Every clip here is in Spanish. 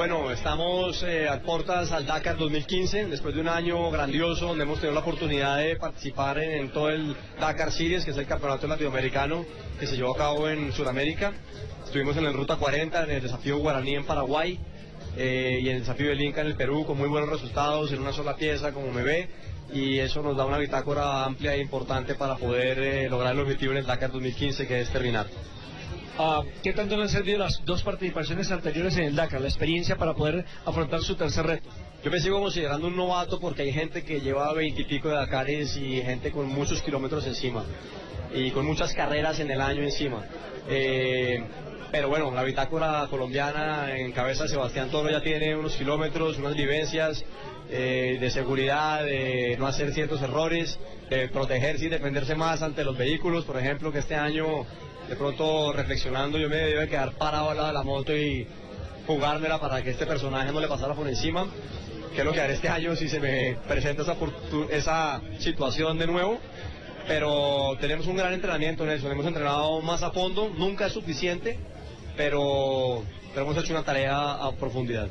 Bueno, estamos eh, a puertas al Dakar 2015, después de un año grandioso donde hemos tenido la oportunidad de participar en, todo el Dakar Series, que es el campeonato latinoamericano que se llevó a cabo en Sudamérica. Estuvimos en el Ruta 40, en el desafío Guaraní en Paraguay eh, y en el desafío del Inca en el Perú con muy buenos resultados en una sola pieza como me ve y eso nos da una bitácora amplia e importante para poder eh, lograr el objetivo en el Dakar 2015 que es terminar. Ah, ¿Qué tanto le han servido las dos participaciones anteriores en el Dakar, la experiencia para poder afrontar su tercer reto? Yo me sigo considerando un novato porque hay gente que lleva veintipico de Dakares y gente con muchos kilómetros encima y con muchas carreras en el año encima. Eh, pero bueno, la bitácora colombiana en cabeza de Sebastián Toro ya tiene unos kilómetros, unas vivencias eh, de seguridad, de no hacer ciertos errores, de protegerse y defenderse más ante los vehículos. Por ejemplo, que este año, de pronto reflexionando, yo me debe quedar parado al lado de la moto y jugármela para que este personaje no le pasara por encima. Que es lo que haré este año si se me presenta esa, esa situación de nuevo pero tenemos un gran entrenamiento en eso, hemos entrenado más a fondo, nunca es suficiente, pero, pero hemos hecho una tarea a profundidad.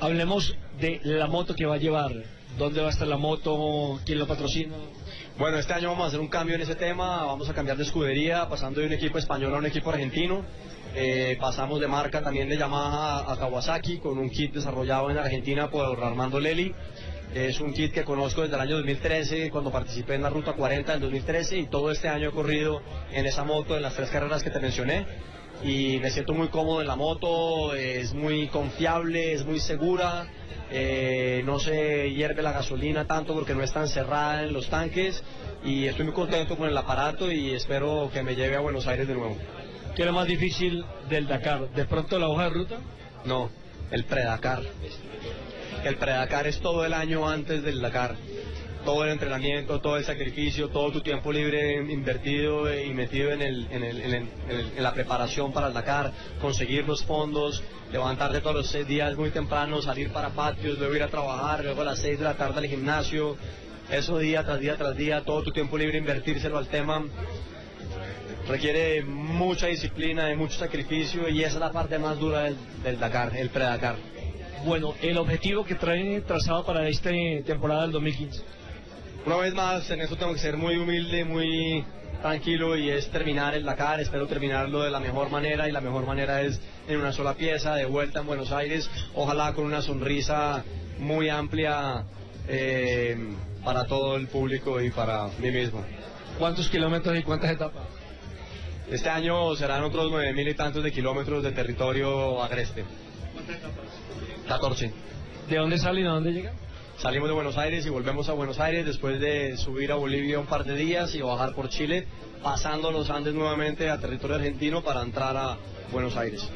Hablemos de la moto que va a llevar, dónde va a estar la moto, quién lo patrocina. Bueno, este año vamos a hacer un cambio en ese tema, vamos a cambiar de escudería, pasando de un equipo español a un equipo argentino. Eh, pasamos de marca también de Yamaha a Kawasaki con un kit desarrollado en Argentina por Armando Leli. Es un kit que conozco desde el año 2013, cuando participé en la Ruta 40 del 2013 y todo este año he corrido en esa moto, en las tres carreras que te mencioné. Y me siento muy cómodo en la moto, es muy confiable, es muy segura, eh, no se hierve la gasolina tanto porque no es tan cerrada en los tanques y estoy muy contento con el aparato y espero que me lleve a Buenos Aires de nuevo. ¿Qué es lo más difícil del Dakar? ¿De pronto la hoja de ruta? No, el pre-Dakar. El pre-Dakar es todo el año antes del Dakar. Todo el entrenamiento, todo el sacrificio, todo tu tiempo libre invertido y metido en, el, en, el, en, la preparación para el Dakar, conseguir los fondos, levantarte todos los seis días muy temprano, salir para patios, luego ir a trabajar, luego a las seis de la tarde al gimnasio, eso día tras día tras día, todo tu tiempo libre invertírselo al tema requiere mucha disciplina y mucho sacrificio y esa es la parte más dura del, del Dakar, el pre-Dakar. Bueno, el objetivo que trae trazado para esta temporada del 2015. Una vez más, en eso tengo que ser muy humilde, muy tranquilo y es terminar el Dakar, espero terminarlo de la mejor manera y la mejor manera es en una sola pieza, de vuelta en Buenos Aires, ojalá con una sonrisa muy amplia eh, para todo el público y para mí mismo. ¿Cuántos kilómetros y cuántas etapas? Este año serán otros nueve mil y tantos de kilómetros de territorio agreste. ¿Cuántas etapas? 14. ¿De dónde salen y a dónde llegan? Salimos de Buenos Aires y volvemos a Buenos Aires después de subir a Bolivia un par de días y bajar por Chile, pasando los Andes nuevamente a territorio argentino para entrar a Buenos Aires.